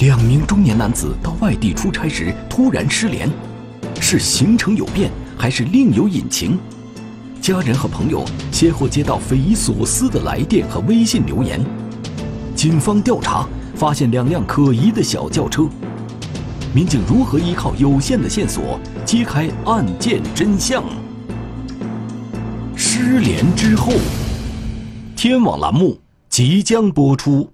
两名中年男子到外地出差时突然失联，是行程有变，还是另有隐情？家人和朋友先后接到匪夷所思的来电和微信留言。警方调查发现两辆可疑的小轿车，民警如何依靠有限的线索揭开案件真相？失联之后，天网栏目即将播出。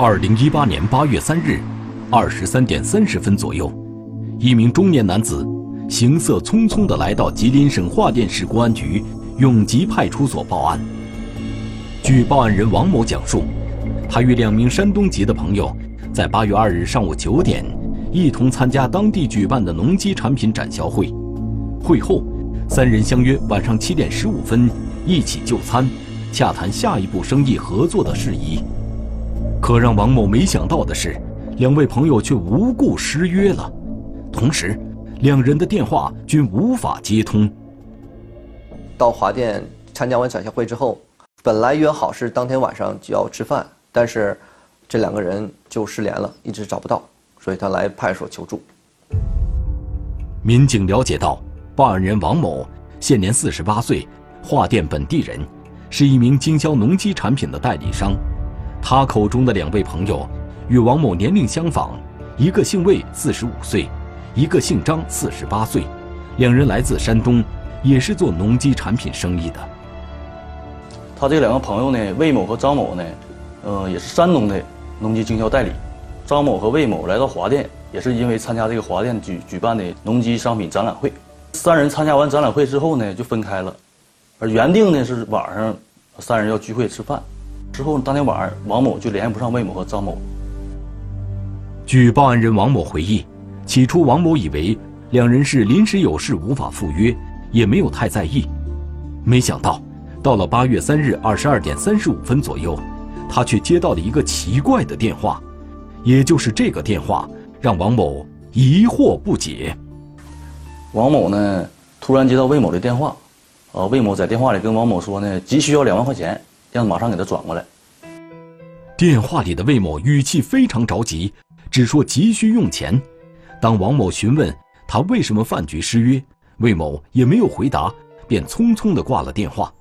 二零一八年八月三日，二十三点三十分左右，一名中年男子行色匆匆地来到吉林省桦甸市公安局永吉派出所报案。据报案人王某讲述，他与两名山东籍的朋友在八月二日上午九点，一同参加当地举办的农机产品展销会。会后，三人相约晚上七点十五分一起就餐，洽谈下一步生意合作的事宜。可让王某没想到的是，两位朋友却无故失约了，同时，两人的电话均无法接通。到华电参加完展销会之后，本来约好是当天晚上就要吃饭，但是这两个人就失联了，一直找不到，所以他来派出所求助。民警了解到，报案人王某现年四十八岁，华电本地人，是一名经销农机产品的代理商。他口中的两位朋友，与王某年龄相仿，一个姓魏，四十五岁，一个姓张，四十八岁，两人来自山东，也是做农机产品生意的。他这两个朋友呢，魏某和张某呢，呃，也是山东的农机经销代理。张某和魏某来到华电，也是因为参加这个华电举举办的农机商品展览会。三人参加完展览会之后呢，就分开了，而原定呢是晚上，三人要聚会吃饭。之后，当天晚上，王某就联系不上魏某和张某。据报案人王某回忆，起初王某以为两人是临时有事无法赴约，也没有太在意。没想到，到了八月三日二十二点三十五分左右，他却接到了一个奇怪的电话，也就是这个电话让王某疑惑不解。王某呢，突然接到魏某的电话，呃，魏某在电话里跟王某说呢，急需要两万块钱。让马上给他转过来。电话里的魏某语气非常着急，只说急需用钱。当王某询问他为什么饭局失约，魏某也没有回答，便匆匆的挂了电话。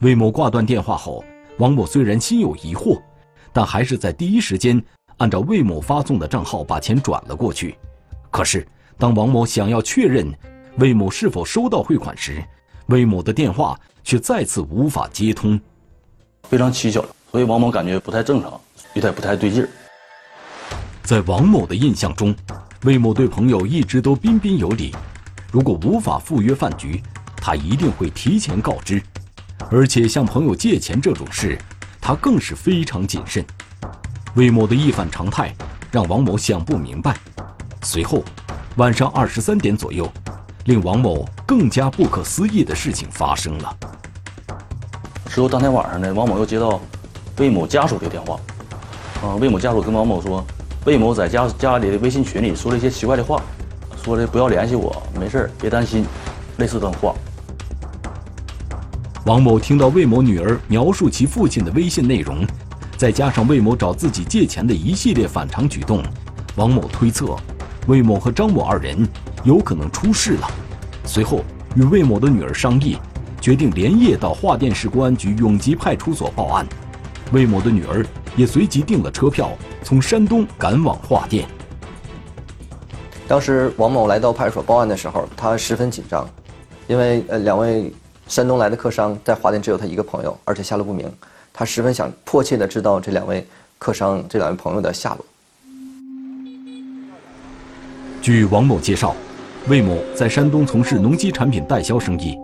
魏某挂断电话后，王某虽然心有疑惑，但还是在第一时间按照魏某发送的账号把钱转了过去。可是，当王某想要确认魏某是否收到汇款时，魏某的电话却再次无法接通。非常蹊跷，所以王某感觉不太正常，有点不太对劲儿。在王某的印象中，魏某对朋友一直都彬彬有礼，如果无法赴约饭局，他一定会提前告知，而且向朋友借钱这种事，他更是非常谨慎。魏某的一反常态，让王某想不明白。随后，晚上二十三点左右，令王某更加不可思议的事情发生了。之后当天晚上呢，王某又接到魏某家属的电话，啊，魏某家属跟王某说，魏某在家家里的微信群里说了一些奇怪的话，说的不要联系我，没事别担心，类似的话。王某听到魏某女儿描述其父亲的微信内容，再加上魏某找自己借钱的一系列反常举动，王某推测，魏某和张某二人有可能出事了。随后与魏某的女儿商议。决定连夜到桦甸市公安局永吉派出所报案，魏某的女儿也随即订了车票，从山东赶往桦甸。当时王某来到派出所报案的时候，他十分紧张，因为呃两位山东来的客商在华甸只有他一个朋友，而且下落不明，他十分想迫切的知道这两位客商这两位朋友的下落。据王某介绍，魏某在山东从事农机产品代销生意，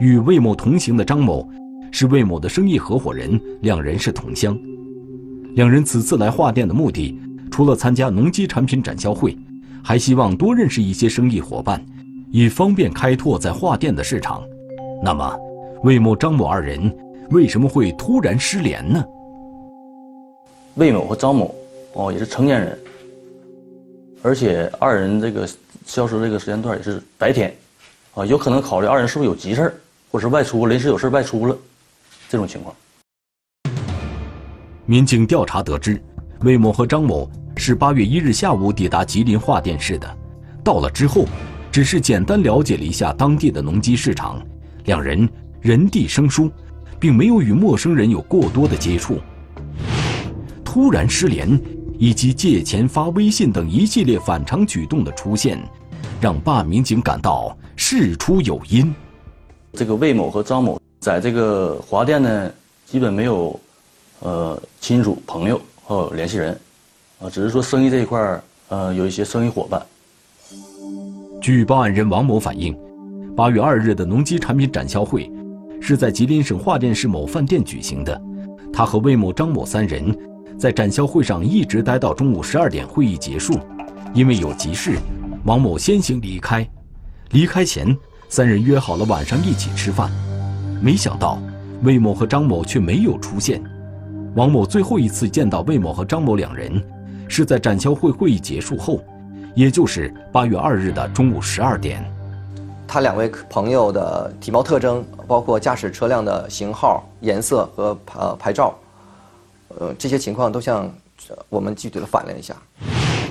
与魏某同行的张某是魏某的生意合伙人，两人是同乡。两人此次来华店的目的，除了参加农机产品展销会，还希望多认识一些生意伙伴，以方便开拓在华店的市场。那么，魏某、张某二人为什么会突然失联呢？魏某和张某哦也是成年人，而且二人这个消失这个时间段也是白天，啊，有可能考虑二人是不是有急事儿，或是外出临时有事外出了，这种情况。民警调查得知，魏某和张某是八月一日下午抵达吉林桦甸市的。到了之后，只是简单了解了一下当地的农机市场，两人人地生疏，并没有与陌生人有过多的接触。突然失联，以及借钱发微信等一系列反常举动的出现，让办案民警感到事出有因。这个魏某和张某在这个华电呢，基本没有。呃，亲属、朋友和联系人，啊，只是说生意这一块儿，呃，有一些生意伙伴。据报案人王某反映，八月二日的农机产品展销会是在吉林省桦甸市某饭店举行的。他和魏某、张某三人在展销会上一直待到中午十二点，会议结束。因为有急事，王某先行离开。离开前，三人约好了晚上一起吃饭，没想到魏某和张某却没有出现。王某最后一次见到魏某和张某两人，是在展销会会议结束后，也就是八月二日的中午十二点。他两位朋友的体貌特征，包括驾驶车辆的型号、颜色和呃牌照，呃这些情况都向我们具体的反映一下。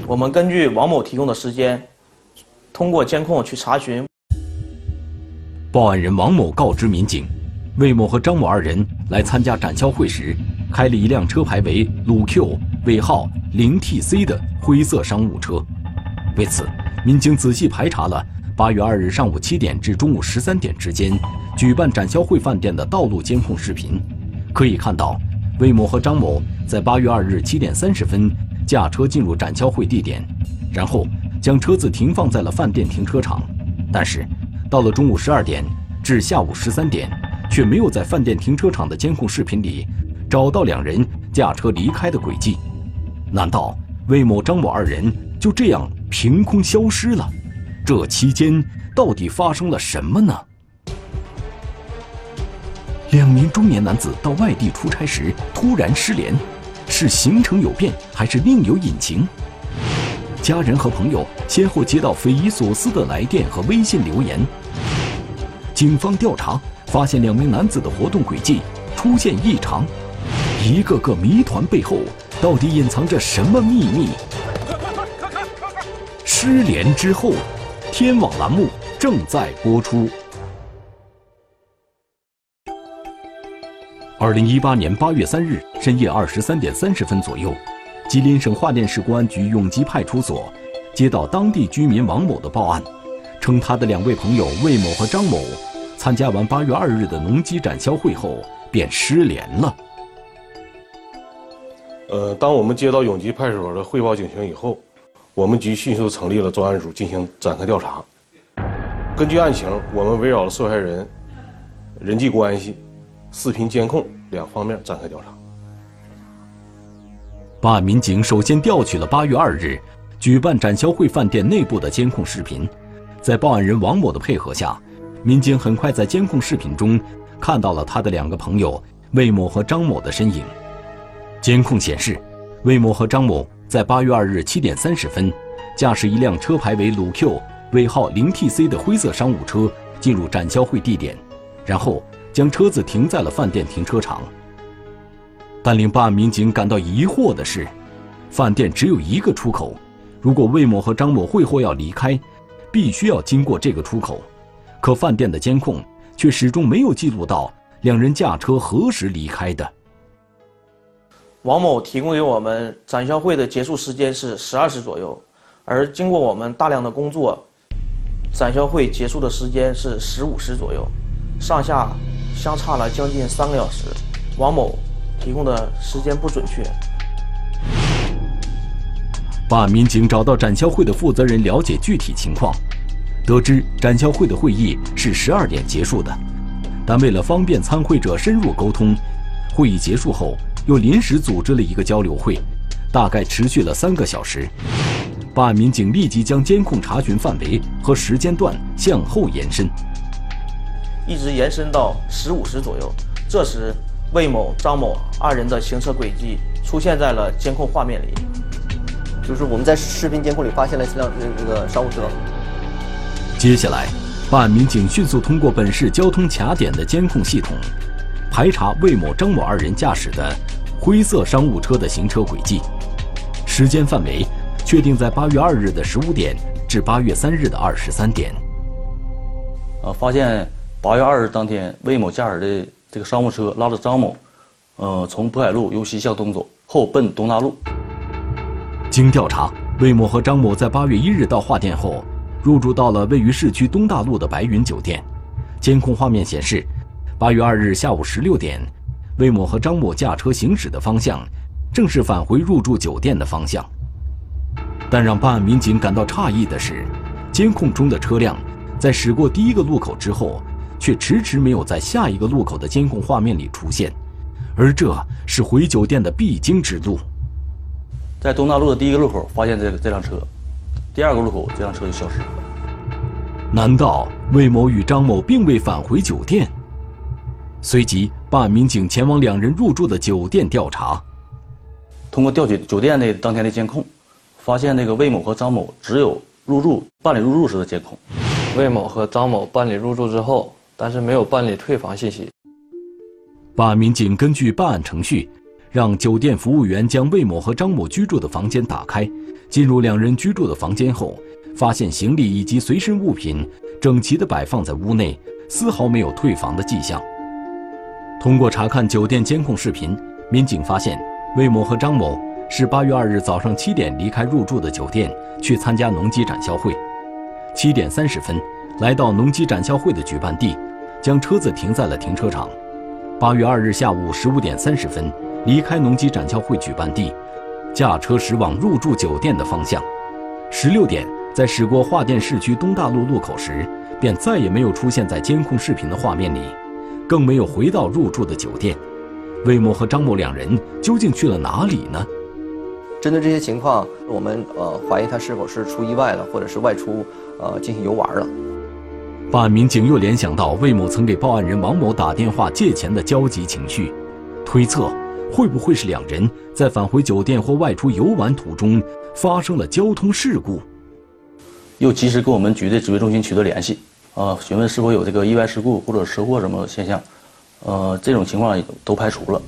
我们根据王某提供的时间，通过监控去查询。报案人王某告知民警，魏某和张某二人来参加展销会时。开了一辆车牌为鲁 Q 尾号零 TC 的灰色商务车。为此，民警仔细排查了八月二日上午七点至中午十三点之间举办展销会饭店的道路监控视频。可以看到，魏某和张某在八月二日七点三十分驾车进入展销会地点，然后将车子停放在了饭店停车场。但是，到了中午十二点至下午十三点，却没有在饭店停车场的监控视频里。找到两人驾车离开的轨迹，难道魏某、张某二人就这样凭空消失了？这期间到底发生了什么呢？两名中年男子到外地出差时突然失联，是行程有变还是另有隐情？家人和朋友先后接到匪夷所思的来电和微信留言。警方调查发现，两名男子的活动轨迹出现异常。一个个谜团背后，到底隐藏着什么秘密？失联之后，天网栏目正在播出。二零一八年八月三日深夜二十三点三十分左右，吉林省桦甸市公安局永吉派出所接到当地居民王某的报案，称他的两位朋友魏某和张某参加完八月二日的农机展销会后便失联了。呃，当我们接到永吉派出所的汇报警情以后，我们局迅速成立了专案组进行展开调查。根据案情，我们围绕了受害人人际关系、视频监控两方面展开调查。办案民警首先调取了八月二日举办展销会饭店内部的监控视频，在报案人王某的配合下，民警很快在监控视频中看到了他的两个朋友魏某和张某的身影。监控显示，魏某和张某在八月二日七点三十分，驾驶一辆车牌为鲁 Q 尾号零 TC 的灰色商务车进入展销会地点，然后将车子停在了饭店停车场。但令办案民警感到疑惑的是，饭店只有一个出口，如果魏某和张某会后要离开，必须要经过这个出口，可饭店的监控却始终没有记录到两人驾车何时离开的。王某提供给我们展销会的结束时间是十二时左右，而经过我们大量的工作，展销会结束的时间是十五时左右，上下相差了将近三个小时。王某提供的时间不准确。办案民警找到展销会的负责人了解具体情况，得知展销会的会议是十二点结束的，但为了方便参会者深入沟通，会议结束后又临时组织了一个交流会，大概持续了三个小时。办案民警立即将监控查询范围和时间段向后延伸，一直延伸到十五时左右。这时，魏某、张某二人的行车轨迹出现在了监控画面里。就是我们在视频监控里发现了一辆那个商务车。接下来，办案民警迅速通过本市交通卡点的监控系统，排查魏某、张某二人驾驶的灰色商务车的行车轨迹，时间范围确定在八月二日的十五点至八月三日的二十三点。呃，发现八月二日当天，魏某驾驶的这个商务车拉着张某，呃，从渤海路由西向东走，后奔东大路。经调查，魏某和张某在八月一日到华店后，入住到了位于市区东大路的白云酒店。监控画面显示，八月二日下午十六点，魏某和张某驾车行驶的方向，正是返回入住酒店的方向。但让办案民警感到诧异的是，监控中的车辆在驶过第一个路口之后，却迟迟没有在下一个路口的监控画面里出现，而这是回酒店的必经之路。在东大路的第一个路口发现这个这辆车，第二个路口这辆车就消失了。难道魏某与张某并未返回酒店？随即，办案民警前往两人入住的酒店调查。通过调取酒店的当天的监控，发现那个魏某和张某只有入住办理入住时的监控。魏某和张某办理入住之后，但是没有办理退房信息。办案民警根据办案程序。让酒店服务员将魏某和张某居住的房间打开，进入两人居住的房间后，发现行李以及随身物品整齐地摆放在屋内，丝毫没有退房的迹象。通过查看酒店监控视频，民警发现魏某和张某是八月二日早上七点离开入住的酒店，去参加农机展销会。七点三十分，来到农机展销会的举办地，将车子停在了停车场。八月二日下午十五点三十分。离开农机展销会举办地，驾车驶往入住酒店的方向。十六点，在驶过桦甸市区东大路路口时，便再也没有出现在监控视频的画面里，更没有回到入住的酒店。魏某和张某两人究竟去了哪里呢？针对这些情况，我们呃怀疑他是否是出意外了，或者是外出呃进行游玩了。办案民警又联想到魏某曾给报案人王某打电话借钱的焦急情绪，推测。会不会是两人在返回酒店或外出游玩途中发生了交通事故？又及时跟我们局的指挥中心取得联系，啊，询问是否有这个意外事故或者车祸什么现象，呃，这种情况都排除了。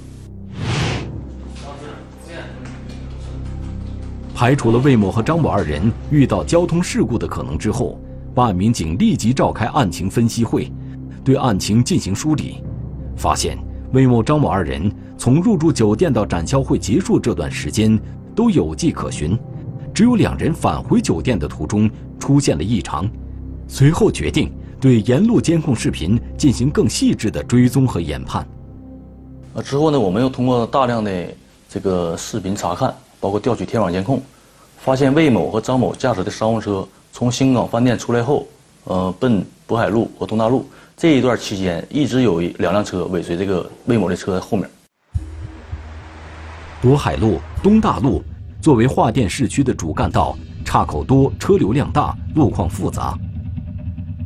排除了魏某和张某二人遇到交通事故的可能之后，办案民警立即召开案情分析会，对案情进行梳理，发现。魏某、张某二人从入住酒店到展销会结束这段时间都有迹可循，只有两人返回酒店的途中出现了异常。随后决定对沿路监控视频进行更细致的追踪和研判。呃，之后呢，我们又通过大量的这个视频查看，包括调取天网监控，发现魏某和张某驾驶的商务车从星港饭店出来后，呃，奔渤海路和东大路。这一段期间，一直有两辆车尾随这个魏某的车在后面。渤海路、东大路作为桦店市区的主干道，岔口多，车流量大，路况复杂。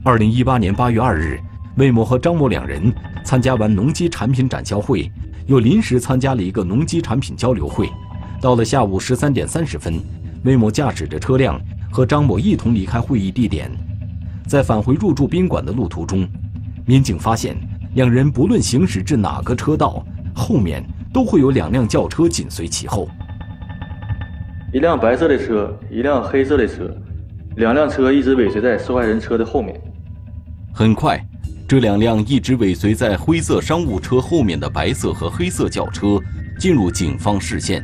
二零一八年八月二日，魏某和张某两人参加完农机产品展销会，又临时参加了一个农机产品交流会。到了下午十三点三十分，魏某驾驶着车辆和张某一同离开会议地点，在返回入住宾馆的路途中。民警发现，两人不论行驶至哪个车道，后面都会有两辆轿车紧随其后。一辆白色的车，一辆黑色的车，两辆车一直尾随在受害人车的后面。很快，这两辆一直尾随在灰色商务车后面的白色和黑色轿车进入警方视线。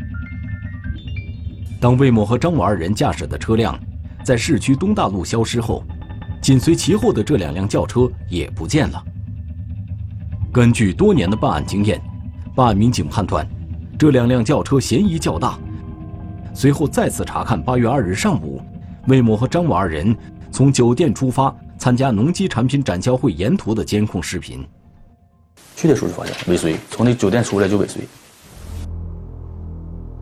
当魏某和张某二人驾驶的车辆在市区东大路消失后，紧随其后的这两辆轿车也不见了。根据多年的办案经验，办案民警判断，这两辆轿车嫌疑较大。随后再次查看八月二日上午，魏某和张某二人从酒店出发参加农机产品展销会沿途的监控视频。去的时候就发现尾随，从那酒店出来就尾随。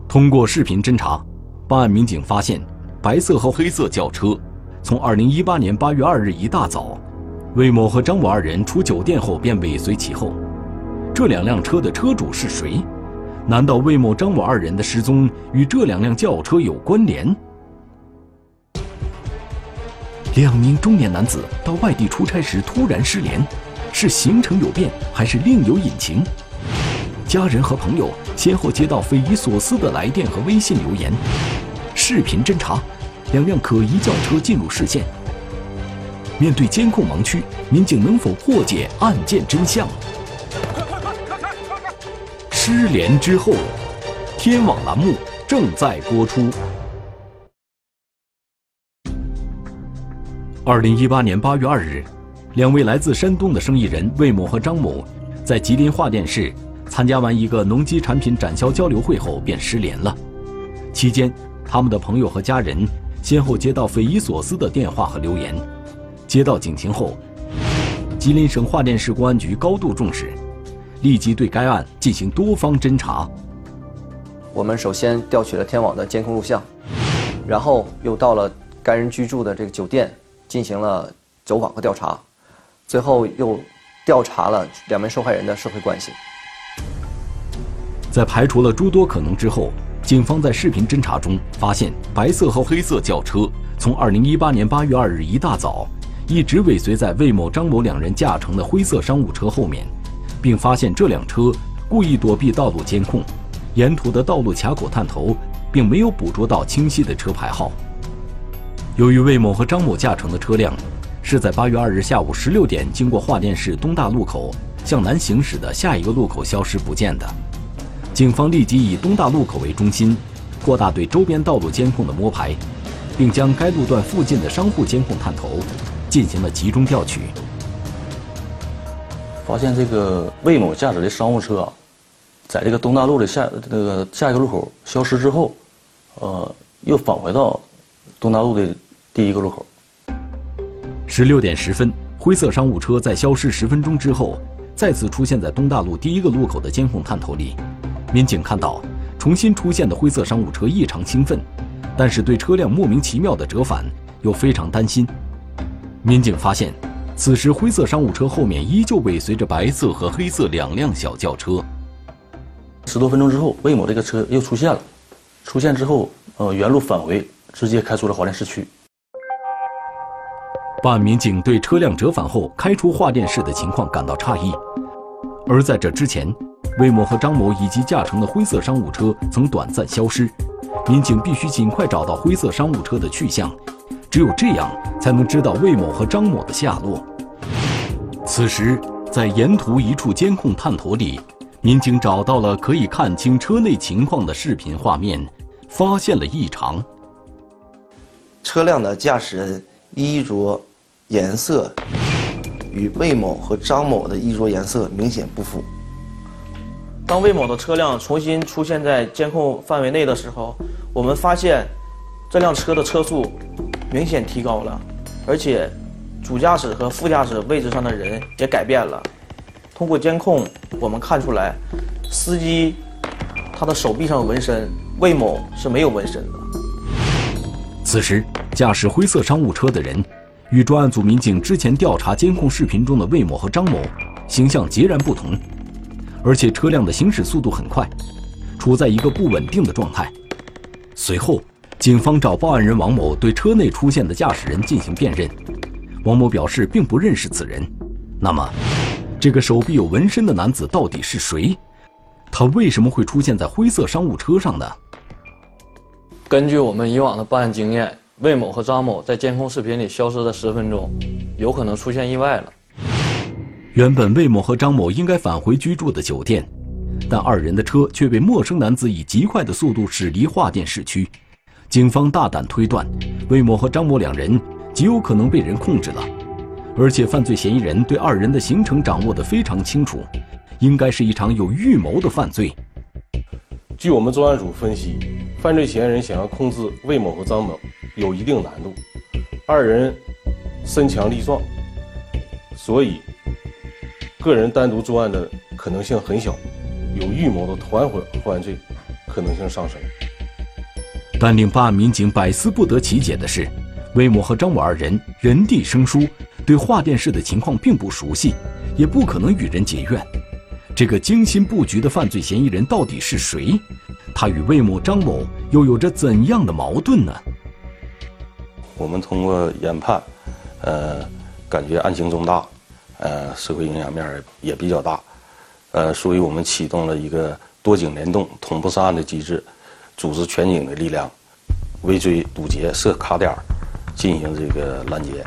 通过视频侦查，办案民警发现，白色和黑色轿车从二零一八年八月二日一大早，魏某和张某二人出酒店后便尾随其后。这两辆车的车主是谁？难道魏某、张某二人的失踪与这两辆轿车有关联？两名中年男子到外地出差时突然失联，是行程有变还是另有隐情？家人和朋友先后接到匪夷所思的来电和微信留言，视频侦查，两辆可疑轿车进入视线。面对监控盲区，民警能否破解案件真相？失联之后，天网栏目正在播出。二零一八年八月二日，两位来自山东的生意人魏某和张某，在吉林桦甸市参加完一个农机产品展销交流会后便失联了。期间，他们的朋友和家人先后接到匪夷所思的电话和留言。接到警情后，吉林省桦甸市公安局高度重视。立即对该案进行多方侦查。我们首先调取了天网的监控录像，然后又到了该人居住的这个酒店进行了走访和调查，最后又调查了两名受害人的社会关系。在排除了诸多可能之后，警方在视频侦查中发现，白色和黑色轿车从2018年8月2日一大早一直尾随在魏某、张某两人驾乘的灰色商务车后面。并发现这辆车故意躲避道路监控，沿途的道路卡口探头并没有捕捉到清晰的车牌号。由于魏某和张某驾乘的车辆是在八月二日下午十六点经过桦甸市东大路口向南行驶的下一个路口消失不见的，警方立即以东大路口为中心，扩大对周边道路监控的摸排，并将该路段附近的商户监控探头进行了集中调取。发现这个魏某驾驶的商务车，在这个东大路的下那个下一个路口消失之后，呃，又返回到东大路的第一个路口。十六点十分，灰色商务车在消失十分钟之后，再次出现在东大路第一个路口的监控探头里。民警看到重新出现的灰色商务车异常兴奋，但是对车辆莫名其妙的折返又非常担心。民警发现。此时，灰色商务车后面依旧尾随着白色和黑色两辆小轿车。十多分钟之后，魏某这个车又出现了。出现之后，呃，原路返回，直接开出了桦甸市区。办案民警对车辆折返后开出桦甸市的情况感到诧异。而在这之前，魏某和张某以及驾乘的灰色商务车曾短暂消失，民警必须尽快找到灰色商务车的去向。只有这样，才能知道魏某和张某的下落。此时，在沿途一处监控探头里，民警找到了可以看清车内情况的视频画面，发现了异常。车辆的驾驶人衣着颜色与魏某和张某的衣着颜色明显不符。当魏某的车辆重新出现在监控范围内的时候，我们发现这辆车的车速。明显提高了，而且主驾驶和副驾驶位置上的人也改变了。通过监控，我们看出来，司机他的手臂上有纹身，魏某是没有纹身的。此时，驾驶灰色商务车的人与专案组民警之前调查监控视频中的魏某和张某形象截然不同，而且车辆的行驶速度很快，处在一个不稳定的状态。随后。警方找报案人王某对车内出现的驾驶人进行辨认，王某表示并不认识此人。那么，这个手臂有纹身的男子到底是谁？他为什么会出现在灰色商务车上呢？根据我们以往的办案经验，魏某和张某在监控视频里消失了十分钟，有可能出现意外了。原本魏某和张某应该返回居住的酒店，但二人的车却被陌生男子以极快的速度驶离桦甸市区。警方大胆推断，魏某和张某两人极有可能被人控制了，而且犯罪嫌疑人对二人的行程掌握得非常清楚，应该是一场有预谋的犯罪。据我们专案组分析，犯罪嫌疑人想要控制魏某和张某有一定难度，二人身强力壮，所以个人单独作案的可能性很小，有预谋的团伙犯罪可能性上升。但令办案民警百思不得其解的是，魏某和张某二人人地生疏，对化电市的情况并不熟悉，也不可能与人结怨。这个精心布局的犯罪嫌疑人到底是谁？他与魏某、张某又有着怎样的矛盾呢？我们通过研判，呃，感觉案情重大，呃，社会影响面也比较大，呃，所以我们启动了一个多警联动、同步上案的机制。组织全警的力量，围追堵截、设卡点进行这个拦截。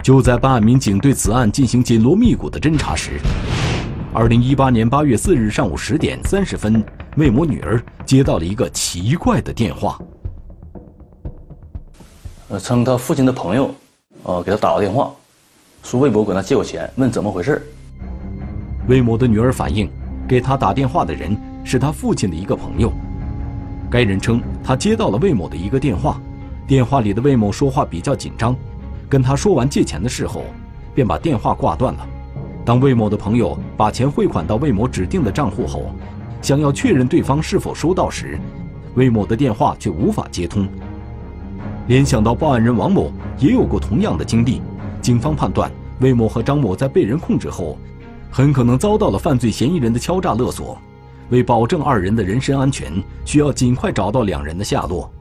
就在办案民警对此案进行紧锣密鼓的侦查时，二零一八年八月四日上午十点三十分，魏某女儿接到了一个奇怪的电话。呃，称他父亲的朋友，呃，给他打个电话，说魏某管他借过钱，问怎么回事。魏某的女儿反映，给他打电话的人是他父亲的一个朋友。该人称，他接到了魏某的一个电话，电话里的魏某说话比较紧张，跟他说完借钱的事后，便把电话挂断了。当魏某的朋友把钱汇款到魏某指定的账户后，想要确认对方是否收到时，魏某的电话却无法接通。联想到报案人王某也有过同样的经历，警方判断魏某和张某在被人控制后，很可能遭到了犯罪嫌疑人的敲诈勒索。为保证二人的人身安全，需要尽快找到两人的下落。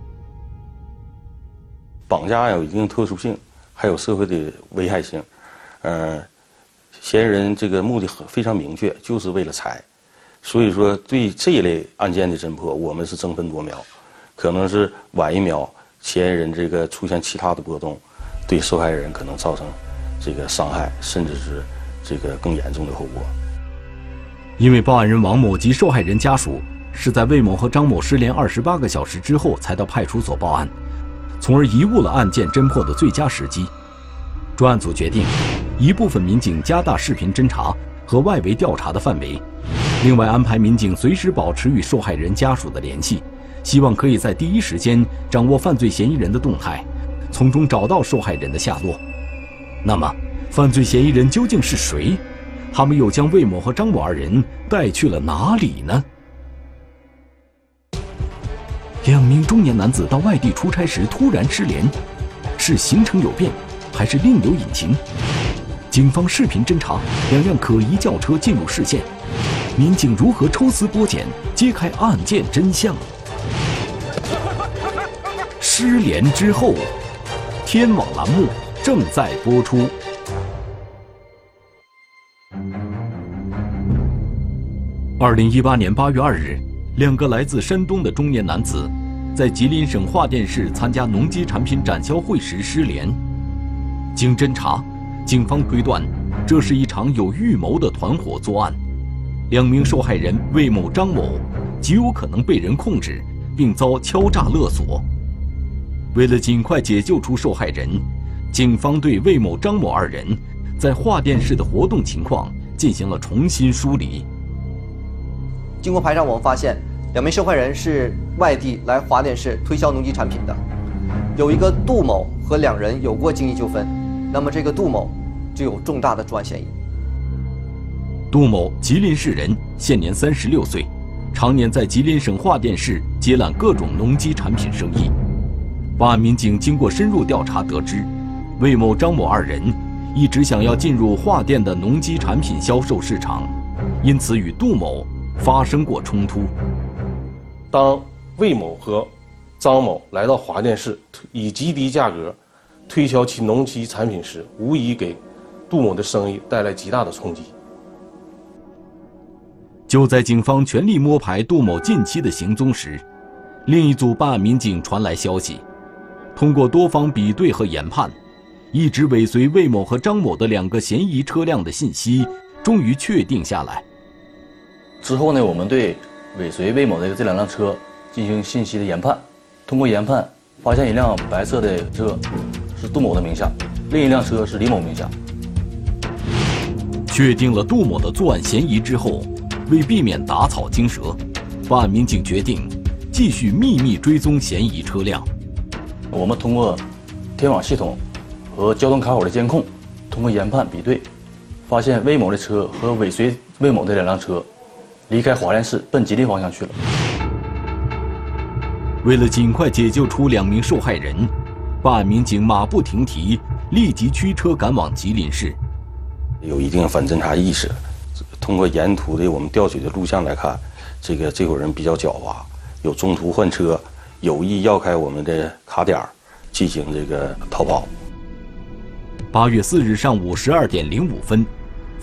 绑架案有一定特殊性，还有社会的危害性。嗯，嫌疑人这个目的很非常明确，就是为了财。所以说，对这一类案件的侦破，我们是争分夺秒，可能是晚一秒，嫌疑人这个出现其他的波动，对受害人可能造成这个伤害，甚至是这个更严重的后果。因为报案人王某及受害人家属是在魏某和张某失联二十八个小时之后才到派出所报案，从而贻误了案件侦破的最佳时机。专案组决定，一部分民警加大视频侦查和外围调查的范围，另外安排民警随时保持与受害人家属的联系，希望可以在第一时间掌握犯罪嫌疑人的动态，从中找到受害人的下落。那么，犯罪嫌疑人究竟是谁？他们又将魏某和张某二人带去了哪里呢？两名中年男子到外地出差时突然失联，是行程有变，还是另有隐情？警方视频侦查，两辆可疑轿车进入视线，民警如何抽丝剥茧，揭开案件真相？失联之后，天网栏目正在播出。二零一八年八月二日，两个来自山东的中年男子，在吉林省桦甸市参加农机产品展销会时失联。经侦查，警方推断，这是一场有预谋的团伙作案。两名受害人魏某、张某极有可能被人控制，并遭敲诈勒索。为了尽快解救出受害人，警方对魏某、张某二人在桦甸市的活动情况进行了重新梳理。经过排查，我们发现两名受害人是外地来华电市推销农机产品的，有一个杜某和两人有过经济纠纷，那么这个杜某就有重大的作案嫌疑。杜某，吉林市人，现年三十六岁，常年在吉林省华电市接揽各种农机产品生意。办案民警经过深入调查得知，魏某、张某二人一直想要进入华电的农机产品销售市场，因此与杜某。发生过冲突。当魏某和张某来到华电市，以极低价格推销其农机产品时，无疑给杜某的生意带来极大的冲击。就在警方全力摸排杜某近期的行踪时，另一组办案民警传来消息，通过多方比对和研判，一直尾随魏某和张某的两个嫌疑车辆的信息终于确定下来。之后呢，我们对尾随魏某的这两辆车进行信息的研判，通过研判，发现一辆白色的车是杜某的名下，另一辆车是李某名下。确定了杜某的作案嫌疑之后，为避免打草惊蛇，办案民警决定继续秘密追踪嫌疑车辆。我们通过天网系统和交通卡口的监控，通过研判比对，发现魏某的车和尾随魏某的两辆车离开华联市，奔吉林方向去了。为了尽快解救出两名受害人，办案民警马不停蹄，立即驱车赶往吉林市。有一定反侦查意识，通过沿途的我们调取的录像来看，这个这伙人比较狡猾，有中途换车，有意绕开我们的卡点进行这个逃跑。八月四日上午十二点零五分，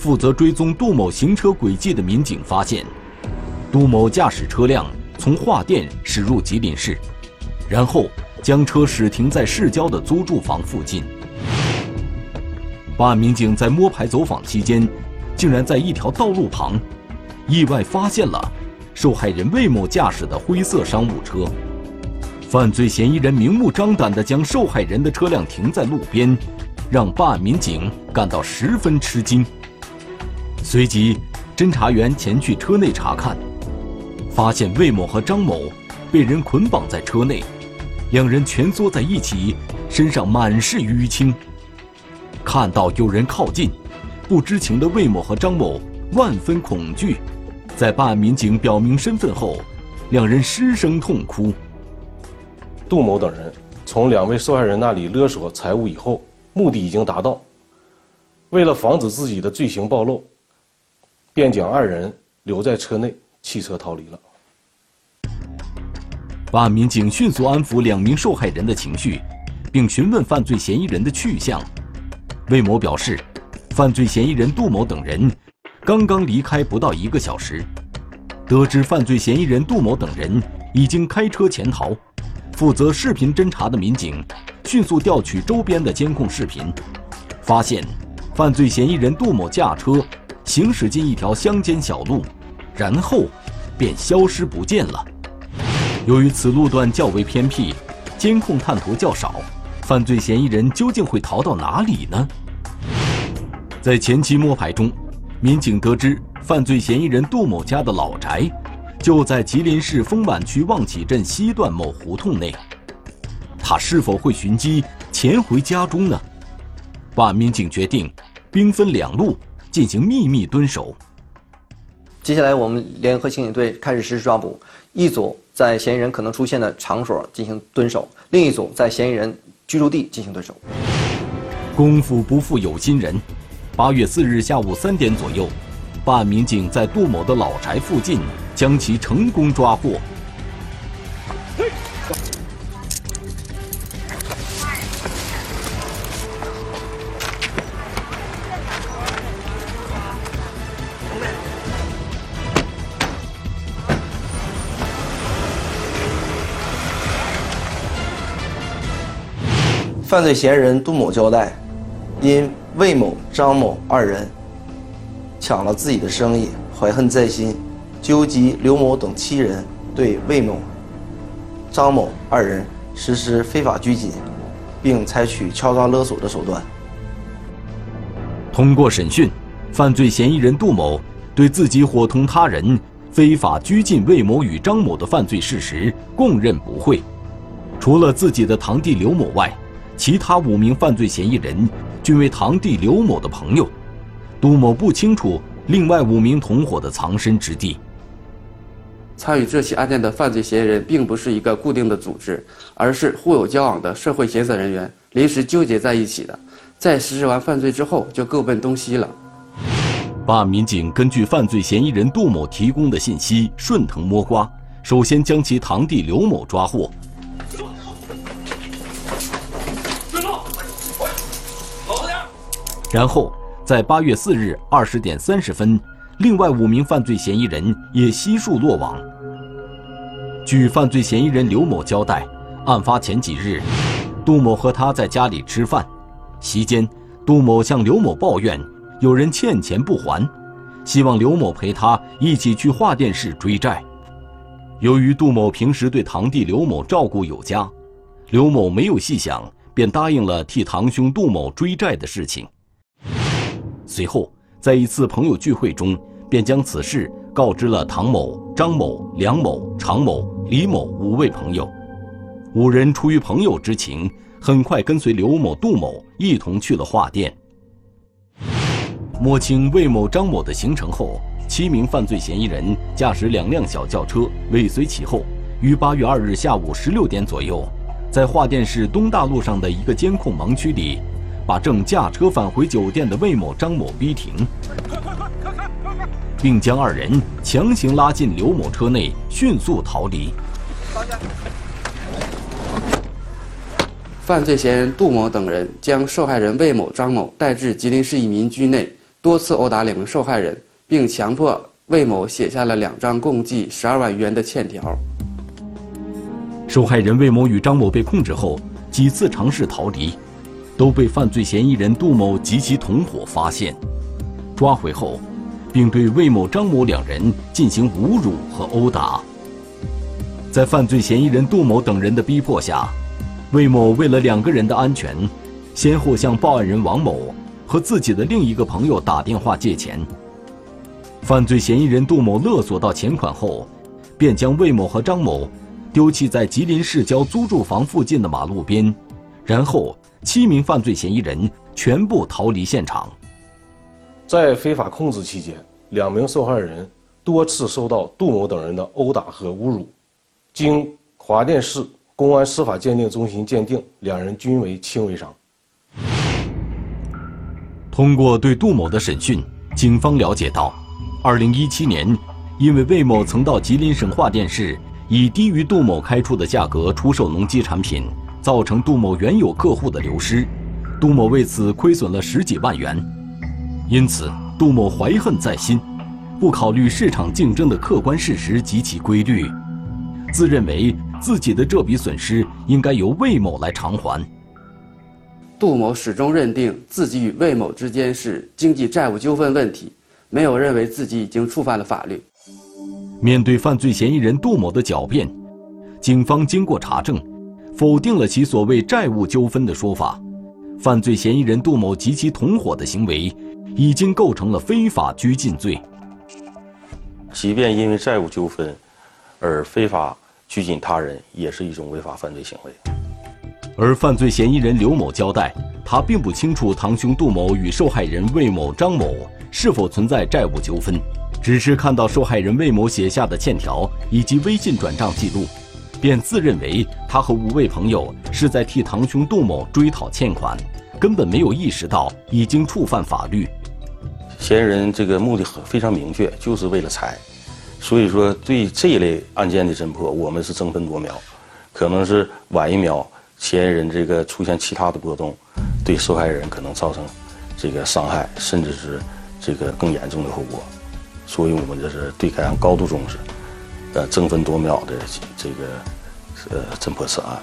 负责追踪杜某行车轨迹的民警发现，杜某驾驶车辆从桦甸驶入吉林市，然后将车驶停在市郊的租住房附近。办案民警在摸排走访期间，竟然在一条道路旁，意外发现了受害人魏某驾驶的灰色商务车。犯罪嫌疑人明目张胆地将受害人的车辆停在路边，让办案民警感到十分吃惊。随即，侦查员前去车内查看，发现魏某和张某被人捆绑在车内，两人蜷缩在一起，身上满是淤青。看到有人靠近，不知情的魏某和张某万分恐惧，在办案民警表明身份后，两人失声痛哭。杜某等人从两位受害人那里勒索财物以后，目的已经达到，为了防止自己的罪行暴露，便将二人留在车内，弃车逃离了。办案民警迅速安抚两名受害人的情绪，并询问犯罪嫌疑人的去向。魏某表示，犯罪嫌疑人杜某等人刚刚离开不到一个小时。得知犯罪嫌疑人杜某等人已经开车潜逃，负责视频侦查的民警迅速调取周边的监控视频，发现犯罪嫌疑人杜某驾车行驶进一条乡间小路，然后便消失不见了。由于此路段较为偏僻，监控探头较少。犯罪嫌疑人究竟会逃到哪里呢？在前期摸排中，民警得知犯罪嫌疑人杜某家的老宅就在吉林市丰满区望起镇西段某胡同内。他是否会寻机潜回家中呢？办案民警决定兵分两路进行秘密蹲守。接下来，我们联合刑警队开始实施抓捕，一组在嫌疑人可能出现的场所进行蹲守，另一组在嫌疑人。居住地进行蹲守。功夫不负有心人，八月四日下午三点左右，办案民警在杜某的老宅附近将其成功抓获。犯罪嫌疑人杜某交代，因魏某、张某二人抢了自己的生意，怀恨在心，纠集刘某等七人对魏某、张某二人实施非法拘禁，并采取敲诈勒索的手段。通过审讯，犯罪嫌疑人杜某对自己伙同他人非法拘禁魏某与张某的犯罪事实供认不讳，除了自己的堂弟刘某外。其他五名犯罪嫌疑人均为堂弟刘某的朋友，杜某不清楚另外五名同伙的藏身之地。参与这起案件的犯罪嫌疑人并不是一个固定的组织，而是互有交往的社会闲散人员临时纠结在一起的，在实施完犯罪之后就各奔东西了。办案民警根据犯罪嫌疑人杜某提供的信息顺藤摸瓜，首先将其堂弟刘某抓获。然后，在八月四日二十点三十分，另外五名犯罪嫌疑人也悉数落网。据犯罪嫌疑人刘某交代，案发前几日，杜某和他在家里吃饭，席间，杜某向刘某抱怨有人欠钱不还，希望刘某陪他一起去桦店市追债。由于杜某平时对堂弟刘某照顾有加，刘某没有细想，便答应了替堂兄杜某追债的事情。随后，在一次朋友聚会中，便将此事告知了唐某、张某、梁某、常某、李某五位朋友。五人出于朋友之情，很快跟随刘某、杜某一同去了画店。摸清魏某、张某的行程后，七名犯罪嫌疑人驾驶两辆小轿车尾随其后，于八月二日下午十六点左右，在桦甸市东大路上的一个监控盲区里，把正驾车返回酒店的魏某、张某逼停，并将二人强行拉进刘某车内，迅速逃离。犯罪嫌疑人杜某等人将受害人魏某、张某带至吉林市一民居内，多次殴打两名受害人。并强迫魏某写下了两张共计十二万余元的欠条。受害人魏某与张某被控制后，几次尝试逃离，都被犯罪嫌疑人杜某及其同伙发现，抓回后，并对魏某、张某两人进行侮辱和殴打。在犯罪嫌疑人杜某等人的逼迫下，魏某为了两个人的安全，先后向报案人王某和自己的另一个朋友打电话借钱。犯罪嫌疑人杜某勒索到钱款后，便将魏某和张某丢弃在吉林市郊租住房附近的马路边，然后七名犯罪嫌疑人全部逃离现场。在非法控制期间，两名受害人多次受到杜某等人的殴打和侮辱，经华甸市公安司法鉴定中心鉴定，两人均为轻微伤。通过对杜某的审讯，警方了解到。二零一七年，因为魏某曾到吉林省桦甸市以低于杜某开出的价格出售农机产品，造成杜某原有客户的流失，杜某为此亏损了十几万元。因此，杜某怀恨在心，不考虑市场竞争的客观事实及其规律，自认为自己的这笔损失应该由魏某来偿还。杜某始终认定自己与魏某之间是经济债务纠纷问题。没有认为自己已经触犯了法律。面对犯罪嫌疑人杜某的狡辩，警方经过查证，否定了其所谓债务纠纷的说法。犯罪嫌疑人杜某及其同伙的行为，已经构成了非法拘禁罪。即便因为债务纠纷而非法拘禁他人，也是一种违法犯罪行为。而犯罪嫌疑人刘某交代，他并不清楚堂兄杜某与受害人魏某、张某。是否存在债务纠纷？只是看到受害人魏某写下的欠条以及微信转账记录，便自认为他和五位朋友是在替堂兄杜某追讨欠款，根本没有意识到已经触犯法律。嫌疑人这个目的很非常明确，就是为了财，所以说对这类案件的侦破，我们是争分夺秒，可能是晚一秒，嫌疑人这个出现其他的波动，对受害人可能造成这个伤害，甚至是。这个更严重的后果，所以我们这是对该案高度重视，呃，争分夺秒的这个呃侦破此案。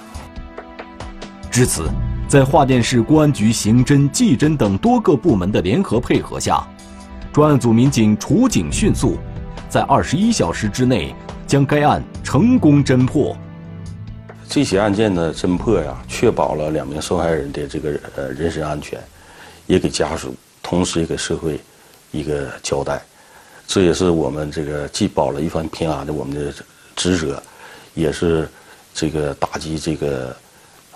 至此，在桦甸市公安局刑侦、技侦等多个部门的联合配合下，专案组民警处警迅速，在二十一小时之内将该案成功侦破。这起案件的侦破呀，确保了两名受害人的这个呃人身安全，也给家属，同时也给社会。一个交代，这也是我们这个既保了一方平安的我们的职责，也是这个打击这个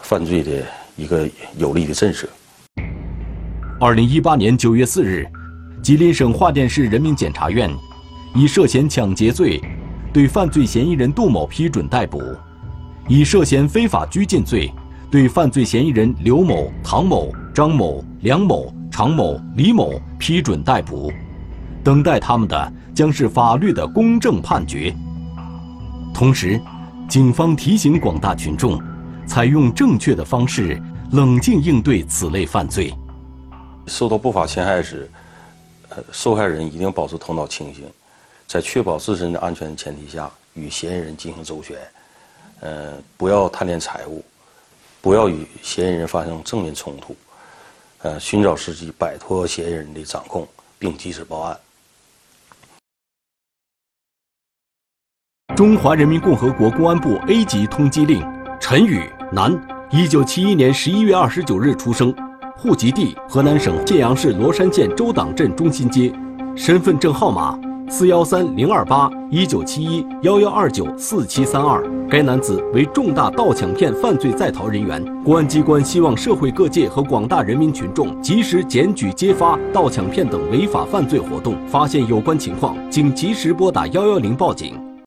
犯罪的一个有力的震慑。二零一八年九月四日，吉林省桦甸市人民检察院以涉嫌抢劫罪对犯罪嫌疑人杜某批准逮捕，以涉嫌非法拘禁罪对犯罪嫌疑人刘某、唐某、张某、梁某。常某、李某批准逮捕，等待他们的将是法律的公正判决。同时，警方提醒广大群众，采用正确的方式，冷静应对此类犯罪。受到不法侵害时，呃，受害人一定保持头脑清醒，在确保自身的安全前提下，与嫌疑人进行周旋，呃，不要贪恋财物，不要与嫌疑人发生正面冲突。呃，寻找时机摆脱嫌疑人的掌控，并及时报案。中华人民共和国公安部 A 级通缉令：陈宇，男，一九七一年十一月二十九日出生，户籍地河南省信阳市罗山县周党镇中心街，身份证号码四幺三零二八一九七一幺幺二九四七三二。该男子为重大盗抢骗犯罪在逃人员。公安机关希望社会各界和广大人民群众及时检举揭发盗抢骗等违法犯罪活动，发现有关情况，请及时拨打幺幺零报警。